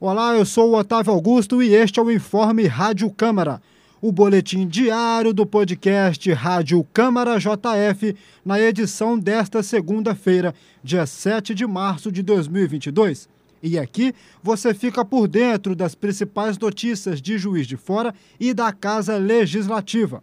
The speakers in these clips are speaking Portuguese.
Olá, eu sou o Otávio Augusto e este é o Informe Rádio Câmara, o boletim diário do podcast Rádio Câmara JF, na edição desta segunda-feira, dia 7 de março de 2022. E aqui você fica por dentro das principais notícias de Juiz de Fora e da Casa Legislativa.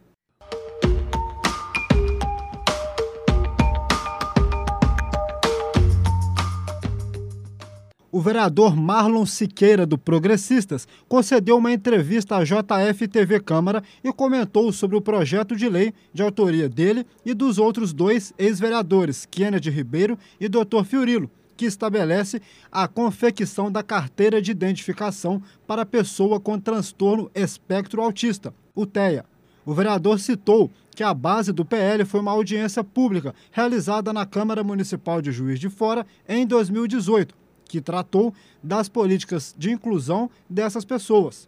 O vereador Marlon Siqueira, do Progressistas, concedeu uma entrevista à JF TV Câmara e comentou sobre o projeto de lei de autoria dele e dos outros dois ex-vereadores, Kennedy Ribeiro e Dr. Fiorilo, que estabelece a confecção da carteira de identificação para pessoa com transtorno espectro autista, o TEA. O vereador citou que a base do PL foi uma audiência pública realizada na Câmara Municipal de Juiz de Fora em 2018 que tratou das políticas de inclusão dessas pessoas.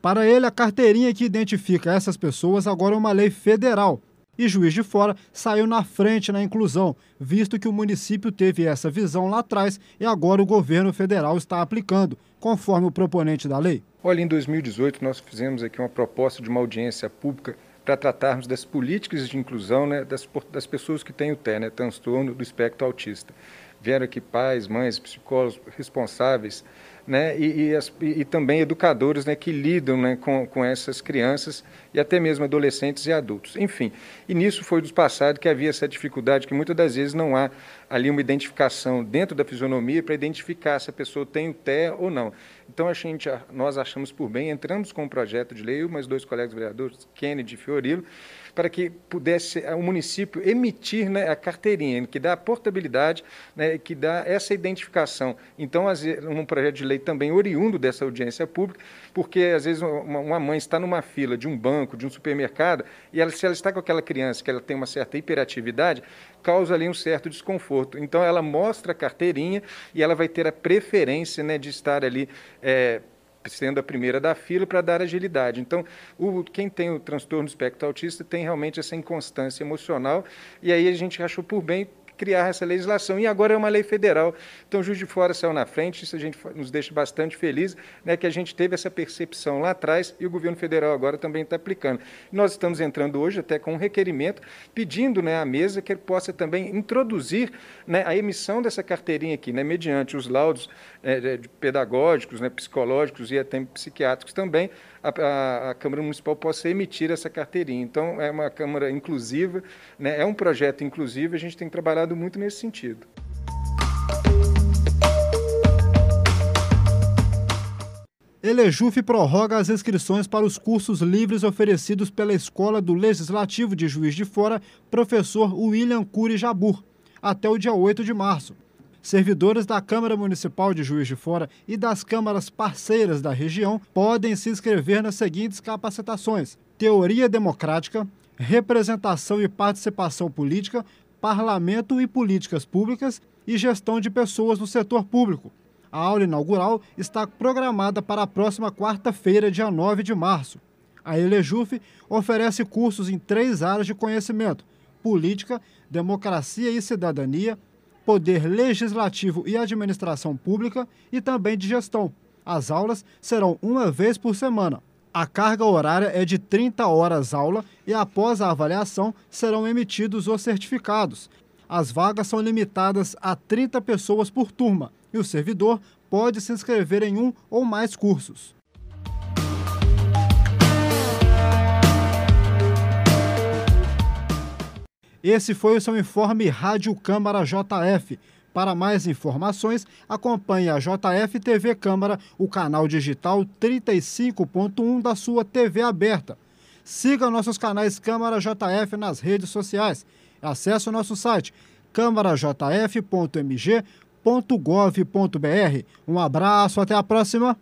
Para ele, a carteirinha que identifica essas pessoas agora é uma lei federal. E Juiz de Fora saiu na frente na inclusão, visto que o município teve essa visão lá atrás e agora o governo federal está aplicando, conforme o proponente da lei. Olha, em 2018 nós fizemos aqui uma proposta de uma audiência pública para tratarmos das políticas de inclusão né, das, das pessoas que têm o TEA, né, transtorno do espectro autista vieram aqui pais, mães, psicólogos responsáveis, né, e, e, as, e também educadores né, que lidam né, com, com essas crianças e até mesmo adolescentes e adultos. Enfim, e nisso foi dos passados que havia essa dificuldade que muitas das vezes não há ali uma identificação dentro da fisionomia para identificar se a pessoa tem o TEA ou não. Então a gente, nós achamos por bem, entramos com um projeto de lei, mais dois colegas vereadores, Kennedy e Fiorilo, para que pudesse o município emitir né, a carteirinha, que dá a portabilidade, né, que dá essa identificação. Então, um projeto de lei também oriundo dessa audiência pública, porque às vezes uma, mãe está numa fila de um banco, de um supermercado, e ela, se ela está com aquela criança que ela tem uma certa hiperatividade, causa ali um certo desconforto. Então, ela mostra a carteirinha e ela vai ter a preferência né, de estar ali. É, sendo a primeira da fila para dar agilidade. Então, o, quem tem o transtorno do espectro autista tem realmente essa inconstância emocional, e aí a gente achou por bem criar essa legislação. E agora é uma lei federal. Então, Juiz de Fora saiu na frente, isso a gente nos deixa bastante feliz, né, que a gente teve essa percepção lá atrás e o governo federal agora também está aplicando. Nós estamos entrando hoje até com um requerimento pedindo né, à mesa que ele possa também introduzir né, a emissão dessa carteirinha aqui, né, mediante os laudos é, pedagógicos, né, psicológicos e até psiquiátricos também, a, a, Câmara Municipal possa emitir essa carteirinha. Então, é uma Câmara inclusiva, né, é um projeto inclusivo, a gente tem trabalhado muito nesse sentido. Elejuf prorroga as inscrições para os cursos livres oferecidos pela Escola do Legislativo de Juiz de Fora, professor William Cury Jabur, até o dia 8 de março. Servidores da Câmara Municipal de Juiz de Fora e das câmaras parceiras da região podem se inscrever nas seguintes capacitações: Teoria Democrática, Representação e Participação Política, Parlamento e Políticas Públicas e Gestão de Pessoas no Setor Público. A aula inaugural está programada para a próxima quarta-feira, dia 9 de março. A Elejuf oferece cursos em três áreas de conhecimento: política, democracia e cidadania, poder legislativo e administração pública e também de gestão. As aulas serão uma vez por semana. A carga horária é de 30 horas aula e após a avaliação serão emitidos os certificados. As vagas são limitadas a 30 pessoas por turma e o servidor pode se inscrever em um ou mais cursos. Esse foi o seu informe Rádio Câmara JF. Para mais informações, acompanhe a JF TV Câmara, o canal digital 35.1 da sua TV aberta. Siga nossos canais Câmara JF nas redes sociais. Acesse o nosso site câmarajf.mg.gov.br. Um abraço, até a próxima.